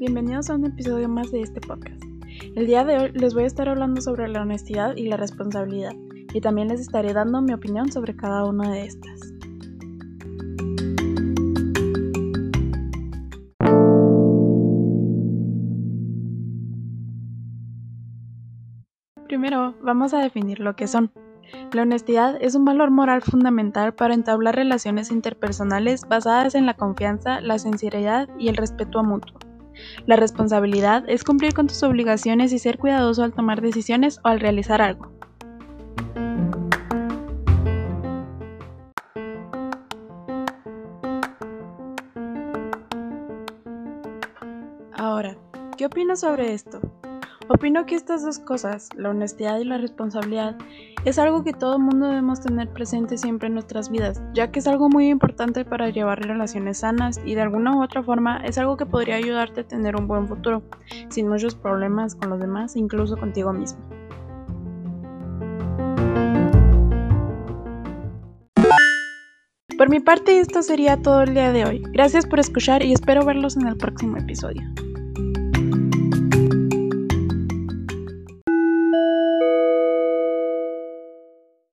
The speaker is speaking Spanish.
bienvenidos a un episodio más de este podcast. El día de hoy les voy a estar hablando sobre la honestidad y la responsabilidad, y también les estaré dando mi opinión sobre cada una de estas. Primero, vamos a definir lo que son. La honestidad es un valor moral fundamental para entablar relaciones interpersonales basadas en la confianza, la sinceridad y el respeto mutuo. La responsabilidad es cumplir con tus obligaciones y ser cuidadoso al tomar decisiones o al realizar algo. Ahora, ¿qué opinas sobre esto? Opino que estas dos cosas, la honestidad y la responsabilidad, es algo que todo mundo debemos tener presente siempre en nuestras vidas, ya que es algo muy importante para llevar relaciones sanas y de alguna u otra forma es algo que podría ayudarte a tener un buen futuro, sin muchos problemas con los demás, incluso contigo mismo. Por mi parte esto sería todo el día de hoy. Gracias por escuchar y espero verlos en el próximo episodio.